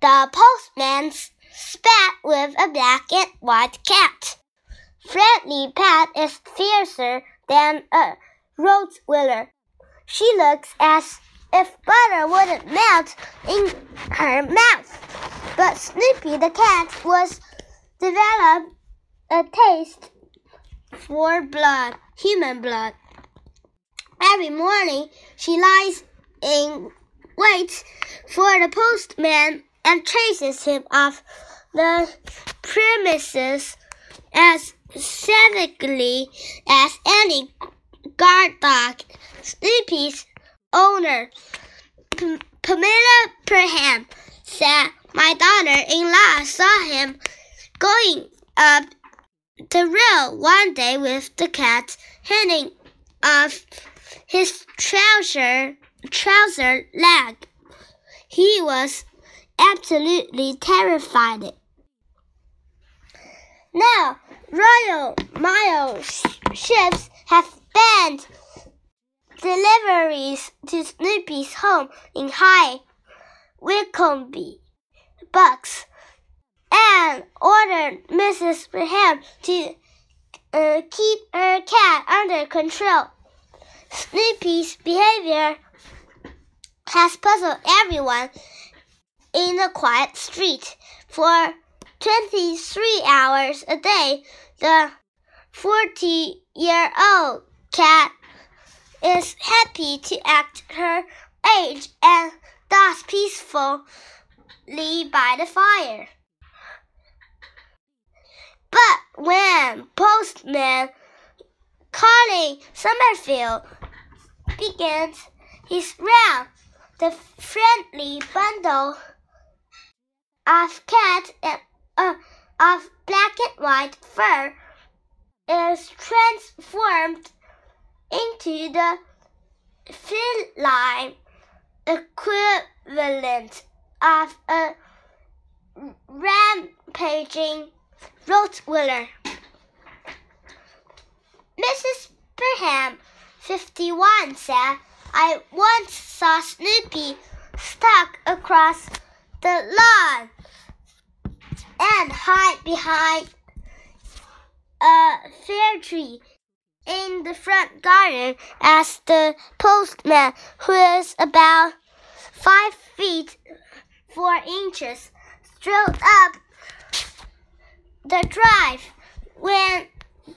The postman spat with a black and white cat. Friendly Pat is fiercer than a Rottweiler. She looks as if butter wouldn't melt in her mouth. But Snoopy the cat was developed a taste for blood, human blood. Every morning she lies in wait for the postman and chases him off the premises as savagely as any guard dog. Snoopy's owner, P Pamela Perham, said my daughter-in-law saw him going up the rail one day with the cat hanging off his trouser trouser leg. He was absolutely terrified. Now, Royal Mail ships have banned deliveries to Snoopy's home in High Wycombe, Bucks, and ordered Mrs. Graham to uh, keep her cat under control. Snoopy's behavior has puzzled everyone in the quiet street. For 23 hours a day, the 40 year old cat is happy to act her age and thus peacefully by the fire. But when postman Colin Summerfield begins his round, the friendly bundle of cat and uh, of black and white fur is transformed into the feline equivalent of a rampaging Rottweiler. Mrs. Perham, 51, said, I once saw Snoopy stuck across the lawn and hide behind a fir tree in the front garden as the postman, who is about five feet four inches, strode up the drive. When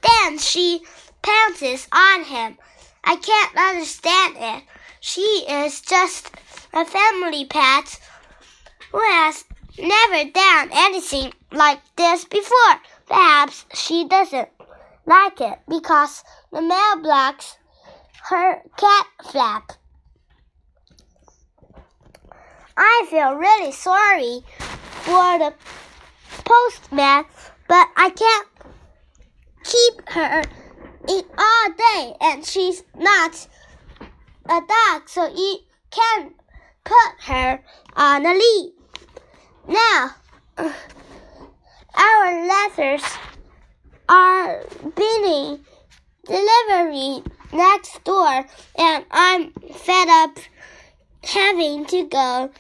then she pounces on him. I can't understand it. She is just a family pet who has never done anything like this before. Perhaps she doesn't like it because the mail blocks her cat flap. I feel really sorry for the postman, but I can't keep her in all day, and she's not a dog, so you can put her on a lead. Now, our letters are being delivery next door, and I'm fed up having to go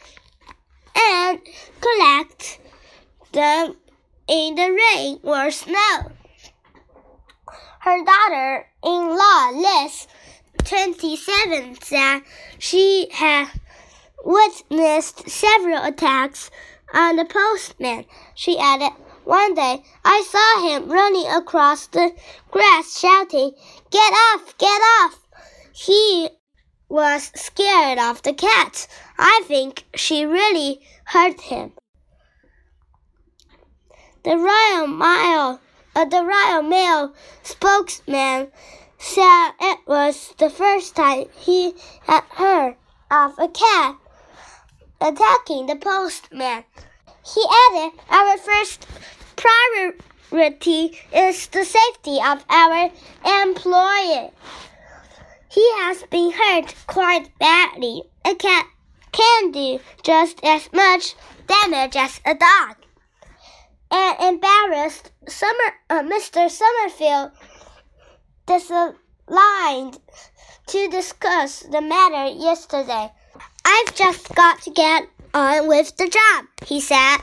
and collect them in the rain or snow. Her daughter in law, Liz, 27, said she had witnessed several attacks on the postman. She added, One day I saw him running across the grass shouting, Get off! Get off! He was scared of the cat. I think she really hurt him. The Royal Mail, uh, the Royal Mail spokesman said it was the first time he had heard of a cat attacking the postman. He added, Our first priority is the safety of our employee. He has been hurt quite badly. A cat can do just as much damage as a dog. And embarrassed, Summer, uh, Mr. Summerfield declined to discuss the matter yesterday. I've just got to get on with the job, he said.